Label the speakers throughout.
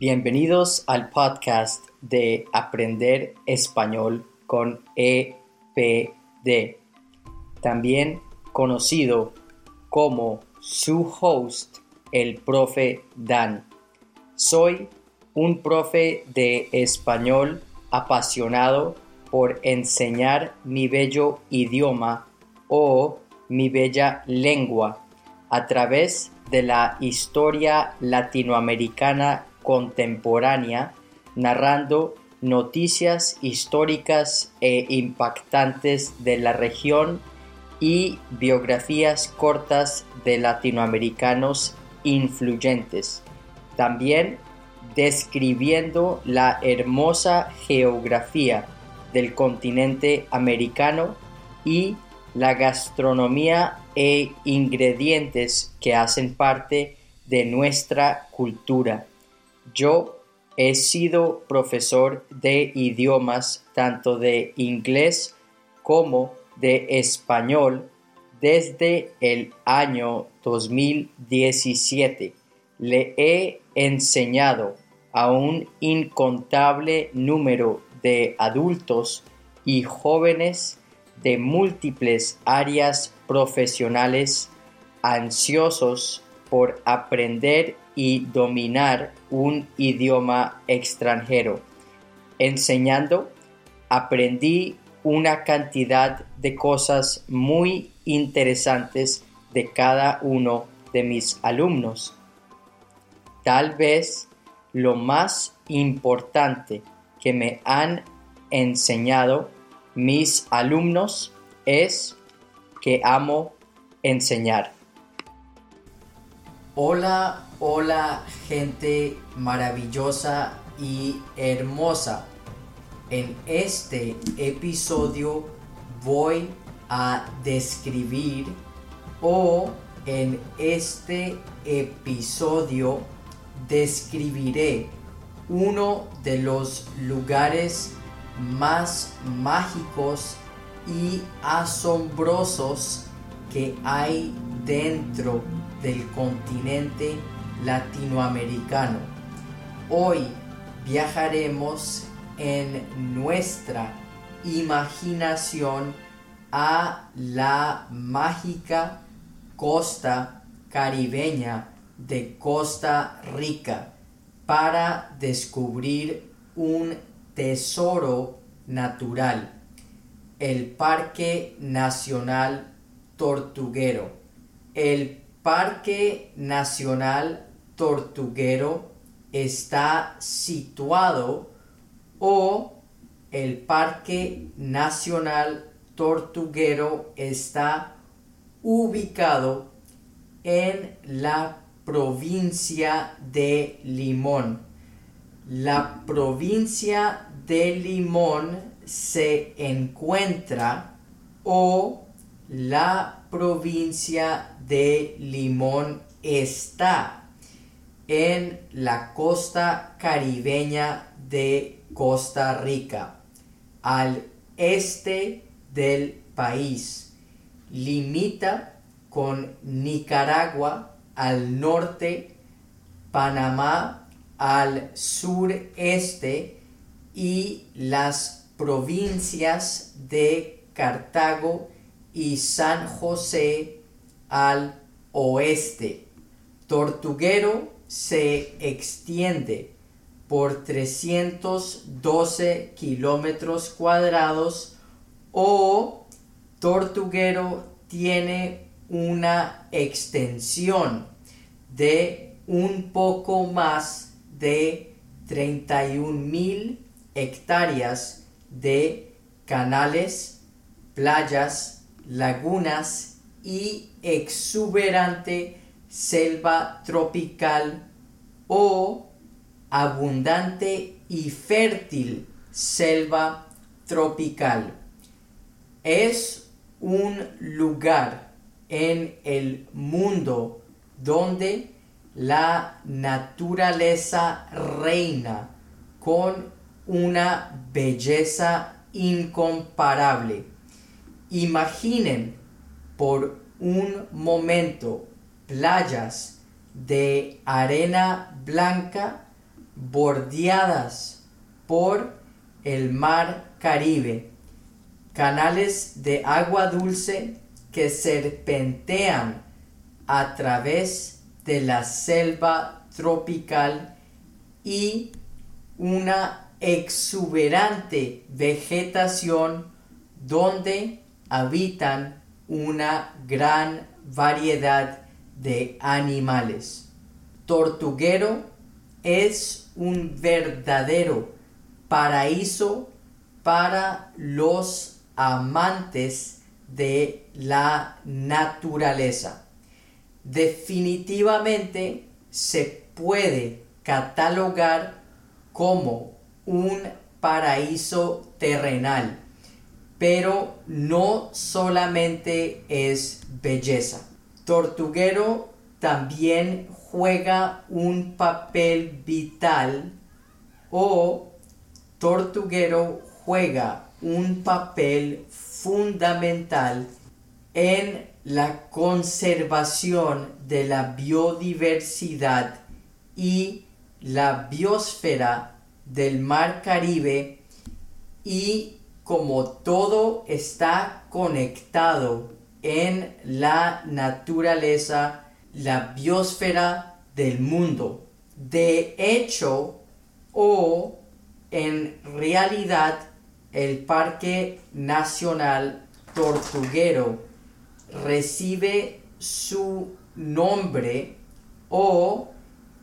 Speaker 1: Bienvenidos al podcast de Aprender Español con EPD, también conocido como su host, el profe Dan. Soy un profe de español apasionado por enseñar mi bello idioma o mi bella lengua a través de la historia latinoamericana contemporánea, narrando noticias históricas e impactantes de la región y biografías cortas de latinoamericanos influyentes. También describiendo la hermosa geografía del continente americano y la gastronomía e ingredientes que hacen parte de nuestra cultura. Yo he sido profesor de idiomas tanto de inglés como de español desde el año 2017. Le he enseñado a un incontable número de adultos y jóvenes de múltiples áreas profesionales ansiosos por aprender y dominar un idioma extranjero. Enseñando, aprendí una cantidad de cosas muy interesantes de cada uno de mis alumnos. Tal vez lo más importante que me han enseñado mis alumnos es que amo enseñar. Hola, hola gente maravillosa y hermosa. En este episodio voy a describir o en este episodio describiré uno de los lugares más mágicos y asombrosos que hay dentro del continente latinoamericano. Hoy viajaremos en nuestra imaginación a la mágica costa caribeña de Costa Rica para descubrir un tesoro natural, el Parque Nacional Tortuguero. El Parque Nacional Tortuguero está situado o el Parque Nacional Tortuguero está ubicado en la provincia de Limón. La provincia de Limón se encuentra o la provincia de Limón está en la costa caribeña de Costa Rica, al este del país. Limita con Nicaragua al norte, Panamá al sureste y las provincias de Cartago y San José al oeste. Tortuguero se extiende por 312 kilómetros cuadrados o Tortuguero tiene una extensión de un poco más de 31 mil hectáreas de canales, playas, lagunas y exuberante selva tropical o abundante y fértil selva tropical. Es un lugar en el mundo donde la naturaleza reina con una belleza incomparable. Imaginen por un momento playas de arena blanca bordeadas por el mar Caribe, canales de agua dulce que serpentean a través de la selva tropical y una exuberante vegetación donde habitan una gran variedad de animales. Tortuguero es un verdadero paraíso para los amantes de la naturaleza. Definitivamente se puede catalogar como un paraíso terrenal, pero no solamente es belleza. Tortuguero también juega un papel vital o Tortuguero juega un papel fundamental en la conservación de la biodiversidad y la biosfera del mar Caribe y como todo está conectado en la naturaleza, la biosfera del mundo. De hecho, o en realidad, el Parque Nacional Tortuguero recibe su nombre o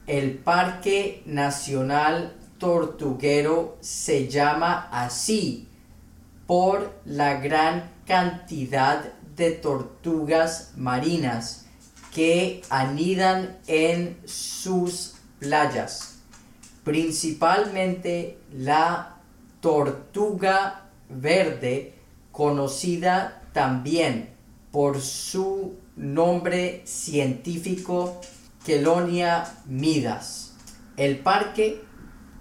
Speaker 1: el Parque Nacional Tortuguero se llama así por la gran cantidad de tortugas marinas que anidan en sus playas, principalmente la tortuga verde conocida también por su nombre científico Kelonia midas. El parque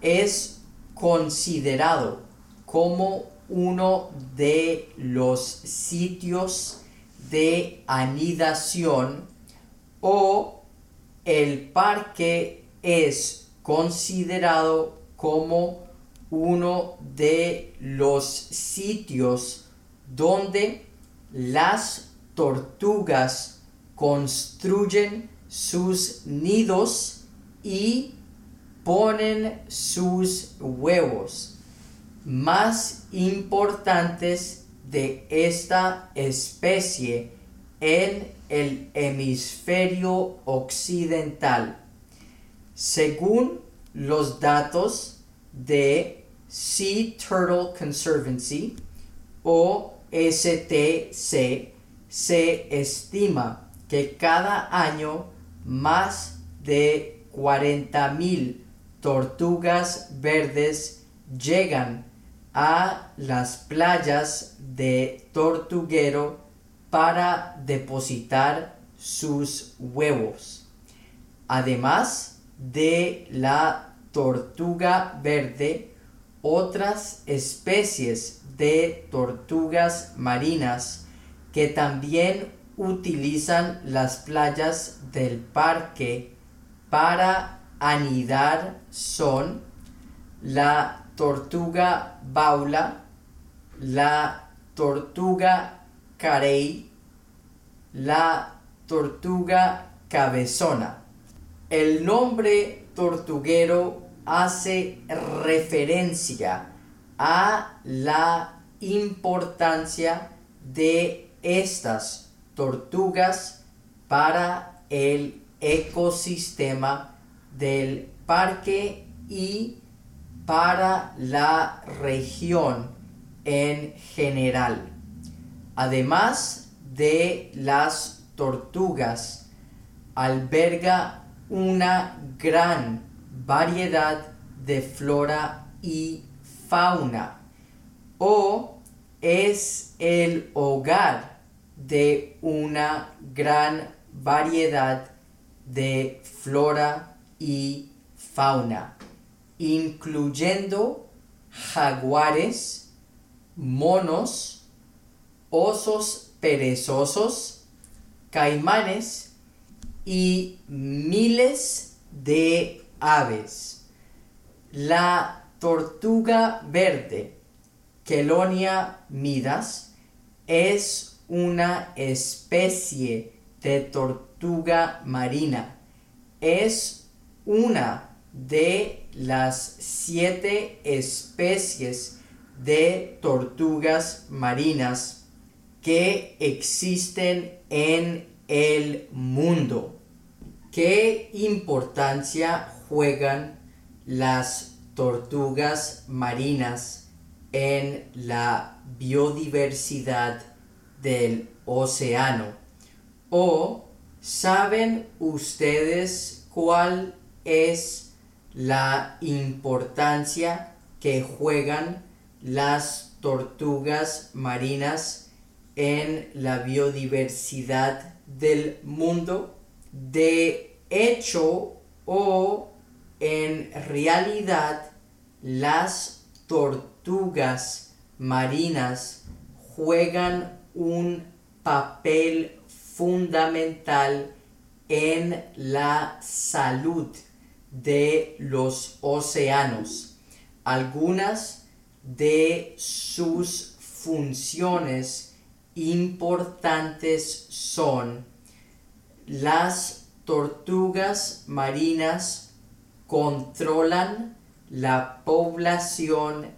Speaker 1: es considerado como uno de los sitios de anidación o el parque es considerado como uno de los sitios donde las tortugas construyen sus nidos y ponen sus huevos más importantes de esta especie en el hemisferio occidental. Según los datos de Sea Turtle Conservancy o STC, se estima que cada año más de 40.000 tortugas verdes llegan a las playas de Tortuguero para depositar sus huevos. Además de la tortuga verde, otras especies de tortugas marinas que también utilizan las playas del parque para anidar son la tortuga baula, la tortuga carey, la tortuga cabezona. El nombre tortuguero hace referencia a la importancia de estas tortugas para el ecosistema del parque y para la región en general. Además de las tortugas, alberga una gran variedad de flora y fauna o es el hogar de una gran variedad de flora y fauna, incluyendo jaguares, monos, osos perezosos, caimanes y miles de aves. La tortuga verde, Kelonia midas, es una especie de tortuga marina. Es una de las siete especies de tortugas marinas que existen en el mundo. ¿Qué importancia juegan las tortugas marinas en la biodiversidad del océano? ¿O saben ustedes cuál es la importancia que juegan las tortugas marinas en la biodiversidad del mundo? De hecho o en realidad las tortugas marinas juegan un papel fundamental en la salud de los océanos. Algunas de sus funciones importantes son las tortugas marinas controlan la población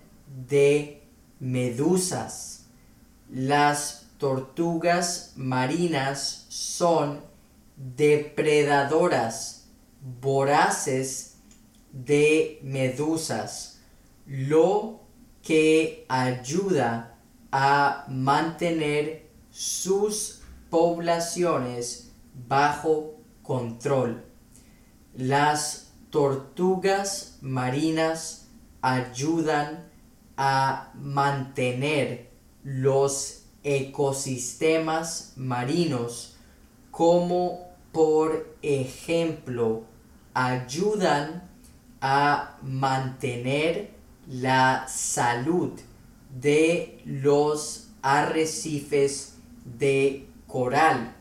Speaker 1: de medusas. Las tortugas marinas son depredadoras voraces de medusas, lo que ayuda a mantener sus poblaciones bajo control. Las tortugas marinas ayudan a mantener los ecosistemas marinos como por ejemplo ayudan a mantener la salud de los arrecifes de coral,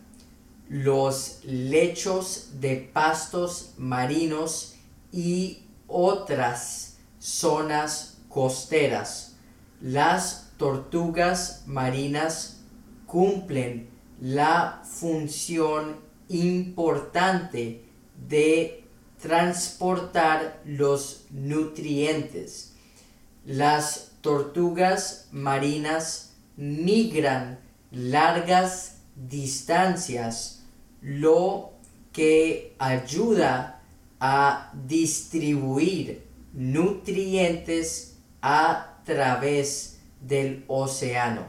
Speaker 1: los lechos de pastos marinos y otras zonas costeras. Las tortugas marinas cumplen la función importante de transportar los nutrientes. Las tortugas marinas migran largas distancias, lo que ayuda a distribuir nutrientes a través del océano.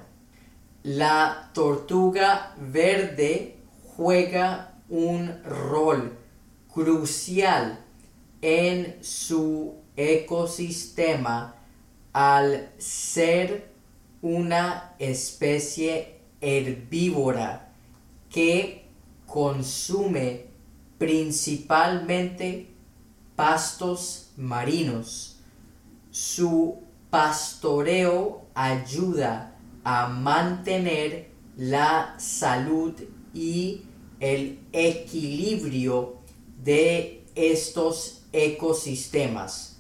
Speaker 1: La tortuga verde juega un rol crucial en su ecosistema al ser una especie herbívora que consume principalmente pastos marinos. Su pastoreo ayuda a mantener la salud y el equilibrio de estos ecosistemas.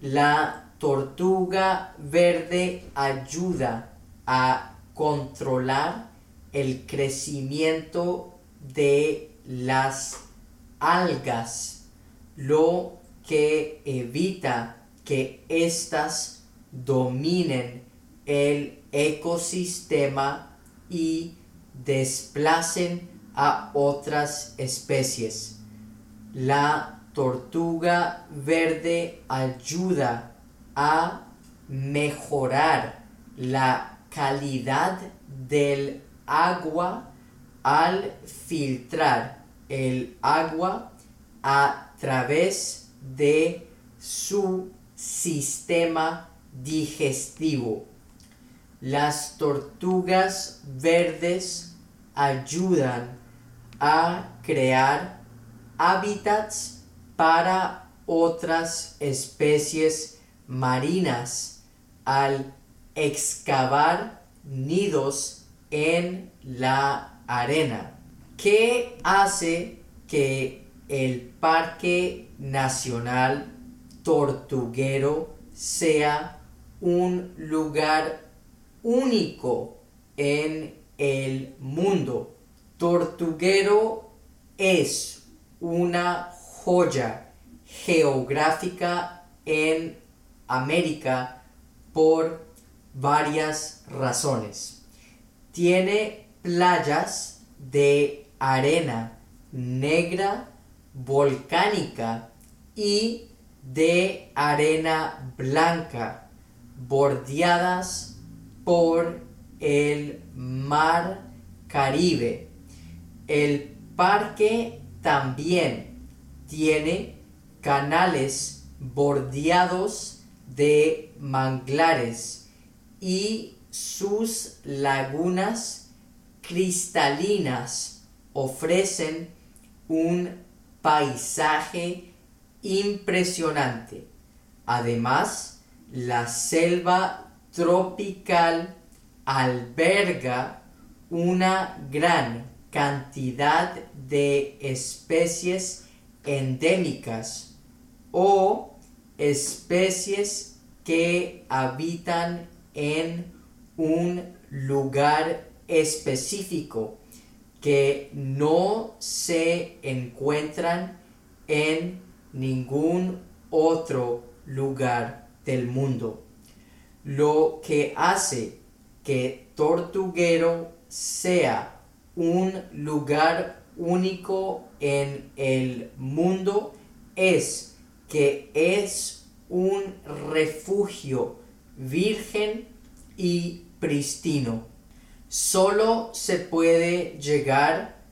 Speaker 1: La tortuga verde ayuda a controlar el crecimiento de las algas, lo que evita que éstas dominen el ecosistema y desplacen a otras especies. La tortuga verde ayuda a mejorar la calidad del agua al filtrar el agua a través de su sistema digestivo. Las tortugas verdes ayudan a crear hábitats para otras especies marinas al excavar nidos en la arena. ¿Qué hace que el Parque Nacional Tortuguero sea un lugar único en el mundo. Tortuguero es una joya geográfica en América por varias razones. Tiene playas de arena negra volcánica y de arena blanca bordeadas por el mar Caribe. El parque también tiene canales bordeados de manglares y sus lagunas cristalinas ofrecen un paisaje impresionante. Además, la selva tropical alberga una gran cantidad de especies endémicas o especies que habitan en un lugar específico que no se encuentran en ningún otro lugar del mundo. Lo que hace que Tortuguero sea un lugar único en el mundo es que es un refugio virgen y pristino. Solo se puede llegar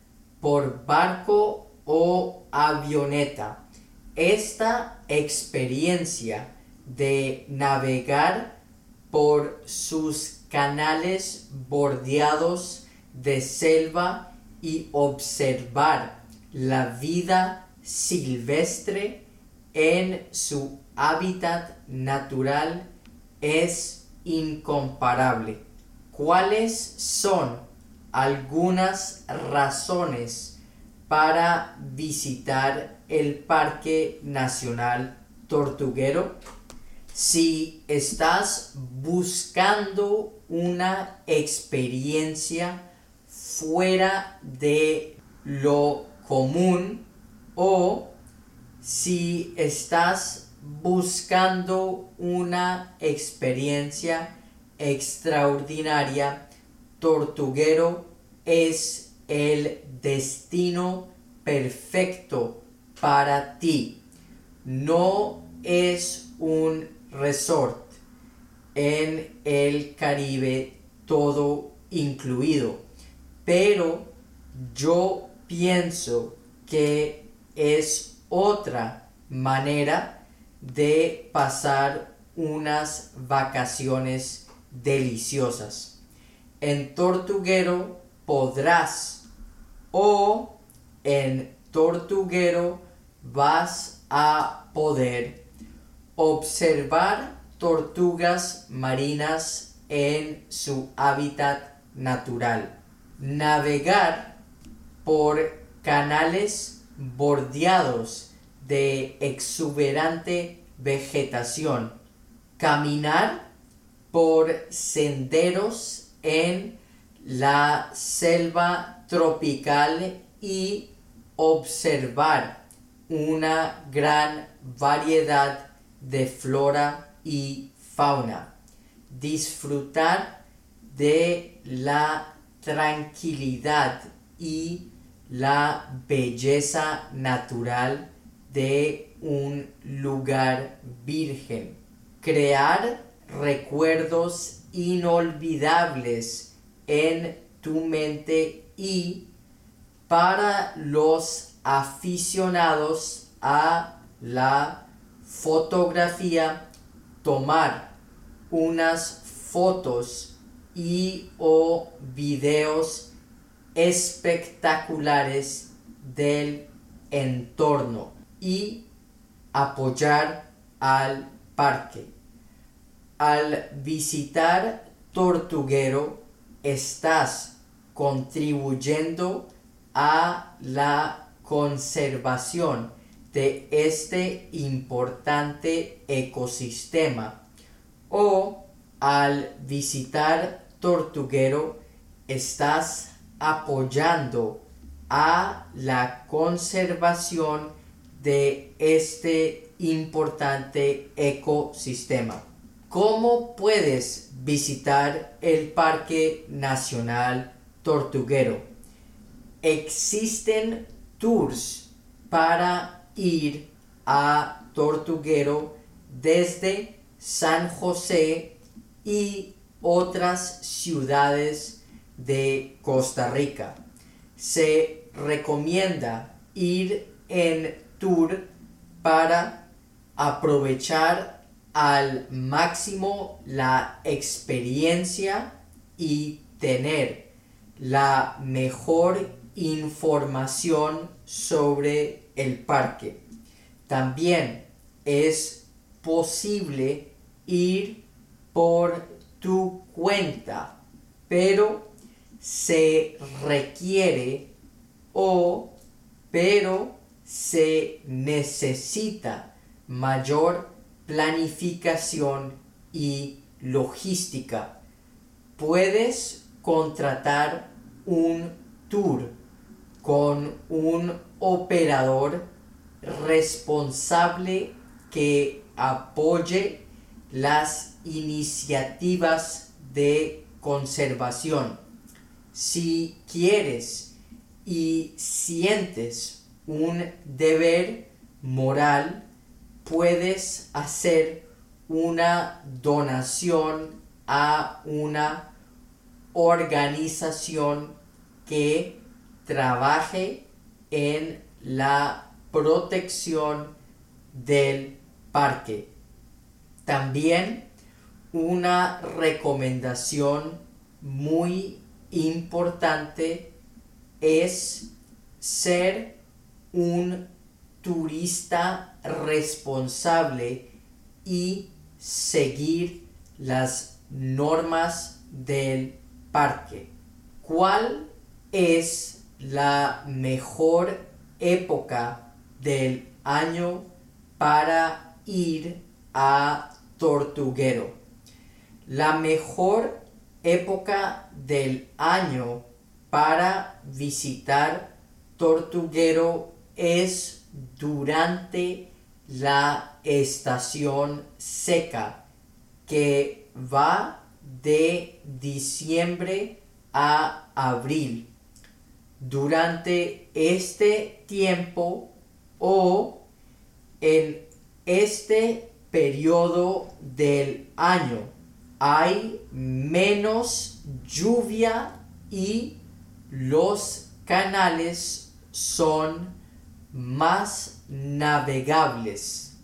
Speaker 1: por barco o avioneta. Esta experiencia de navegar por sus canales bordeados de selva y observar la vida silvestre en su hábitat natural es incomparable. ¿Cuáles son algunas razones para visitar el Parque Nacional Tortuguero? Si estás buscando una experiencia fuera de lo común o si estás buscando una experiencia extraordinaria, Tortuguero es el destino perfecto para ti. No es un resort en el Caribe todo incluido, pero yo pienso que es otra manera de pasar unas vacaciones deliciosas. En Tortuguero podrás o en Tortuguero vas a poder observar tortugas marinas en su hábitat natural, navegar por canales bordeados de exuberante vegetación, caminar por senderos en la selva tropical y observar una gran variedad de flora y fauna. Disfrutar de la tranquilidad y la belleza natural de un lugar virgen. Crear recuerdos inolvidables en tu mente y para los aficionados a la fotografía tomar unas fotos y o videos espectaculares del entorno y apoyar al parque. Al visitar Tortuguero estás contribuyendo a la conservación de este importante ecosistema o al visitar Tortuguero estás apoyando a la conservación de este importante ecosistema. ¿Cómo puedes visitar el Parque Nacional Tortuguero? Existen tours para ir a Tortuguero desde San José y otras ciudades de Costa Rica. Se recomienda ir en tour para aprovechar al máximo la experiencia y tener la mejor información sobre el parque. También es posible ir por tu cuenta, pero se requiere o pero se necesita mayor planificación y logística. Puedes contratar un tour con un operador responsable que apoye las iniciativas de conservación. Si quieres y sientes un deber moral, puedes hacer una donación a una organización que trabaje en la protección del parque. También una recomendación muy importante es ser un turista responsable y seguir las normas del parque. ¿Cuál es la mejor época del año para ir a Tortuguero? La mejor época del año para visitar Tortuguero es durante la estación seca que va de diciembre a abril. Durante este tiempo o en este periodo del año hay menos lluvia y los canales son más navegables.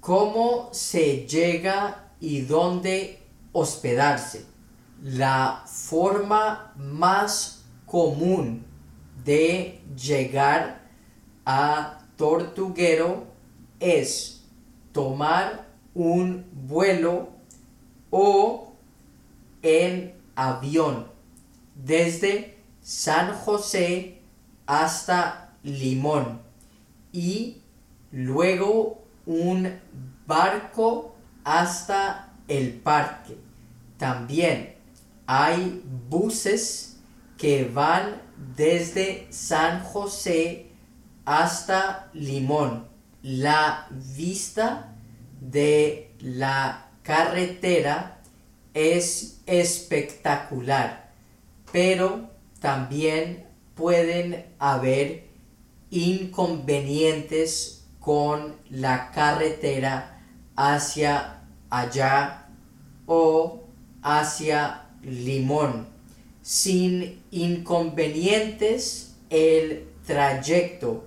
Speaker 1: ¿Cómo se llega y dónde hospedarse? La forma más común de llegar a Tortuguero es tomar un vuelo o en avión desde San José hasta Limón y luego un barco hasta el parque. También hay buses que van desde San José hasta Limón. La vista de la carretera es espectacular, pero también pueden haber inconvenientes con la carretera hacia allá o hacia Limón. Sin inconvenientes, el trayecto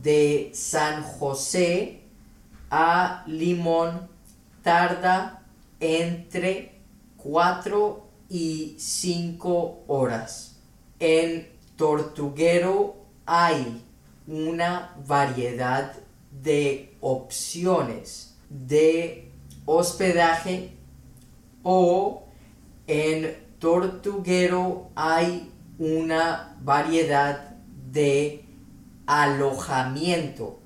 Speaker 1: de San José a Limón tarda entre 4 y 5 horas. En Tortuguero hay una variedad de opciones de hospedaje o en Tortuguero hay una variedad de alojamiento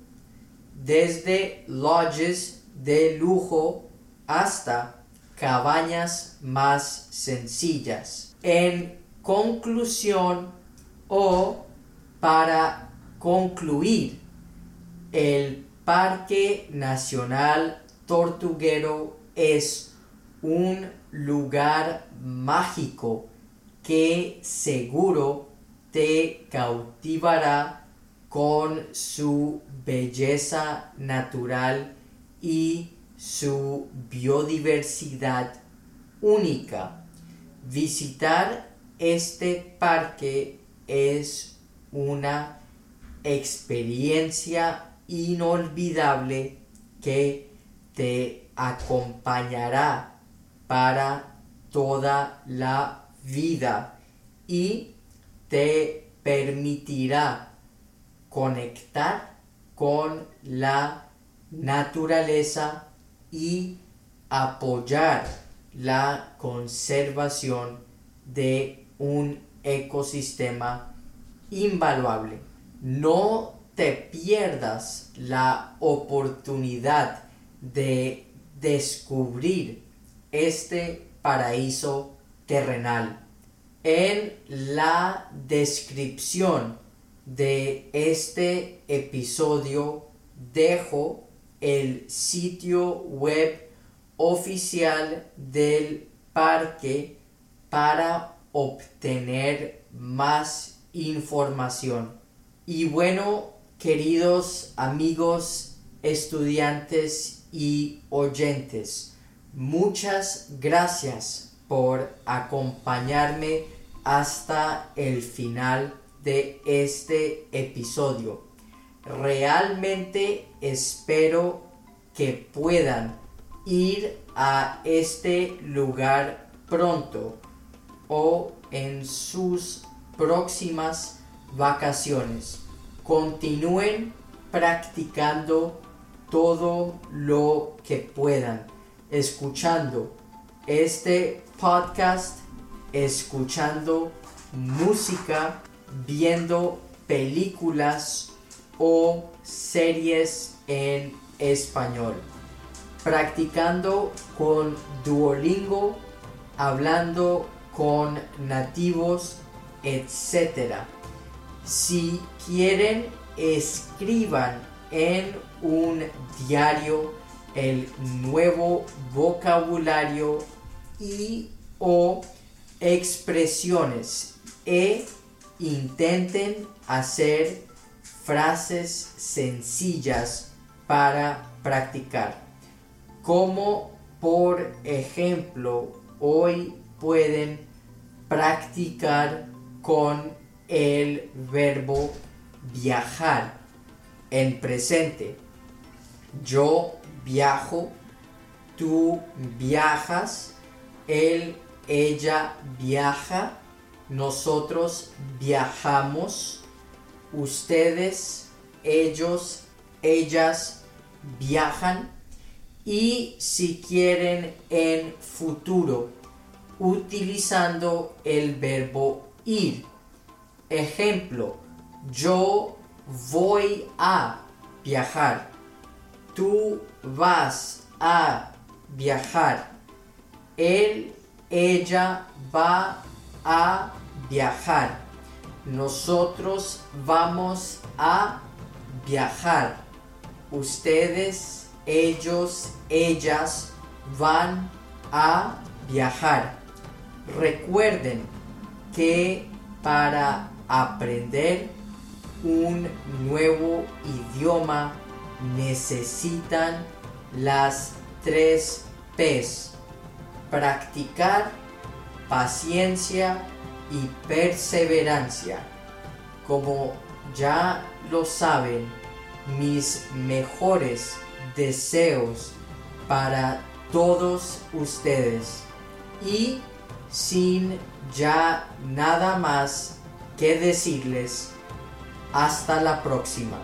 Speaker 1: desde lodges de lujo hasta cabañas más sencillas. En conclusión o para concluir, el Parque Nacional Tortuguero es un lugar mágico que seguro te cautivará con su belleza natural y su biodiversidad única. Visitar este parque es una experiencia inolvidable que te acompañará para toda la vida y te permitirá conectar con la naturaleza y apoyar la conservación de un ecosistema invaluable. No te pierdas la oportunidad de descubrir este paraíso terrenal. En la descripción de este episodio dejo el sitio web oficial del parque para obtener más información. Y bueno, queridos amigos, estudiantes y oyentes, muchas gracias por acompañarme hasta el final de este episodio. Realmente espero que puedan ir a este lugar pronto o en sus próximas vacaciones. Continúen practicando todo lo que puedan, escuchando este podcast, escuchando música, viendo películas o series en español, practicando con Duolingo, hablando con nativos, etc. Si quieren, escriban en un diario el nuevo vocabulario y o expresiones e intenten hacer frases sencillas para practicar. Como por ejemplo, hoy pueden practicar con el verbo viajar en presente. Yo viajo, tú viajas, él, ella viaja, nosotros viajamos, ustedes, ellos, ellas viajan y si quieren en futuro utilizando el verbo ir. Ejemplo, yo voy a viajar. Tú vas a viajar. Él, ella va a viajar. Nosotros vamos a viajar. Ustedes, ellos, ellas van a viajar. Recuerden que para aprender un nuevo idioma necesitan las tres P's. Practicar, paciencia y perseverancia. Como ya lo saben, mis mejores deseos para todos ustedes. Y sin ya nada más que decirles, hasta la próxima.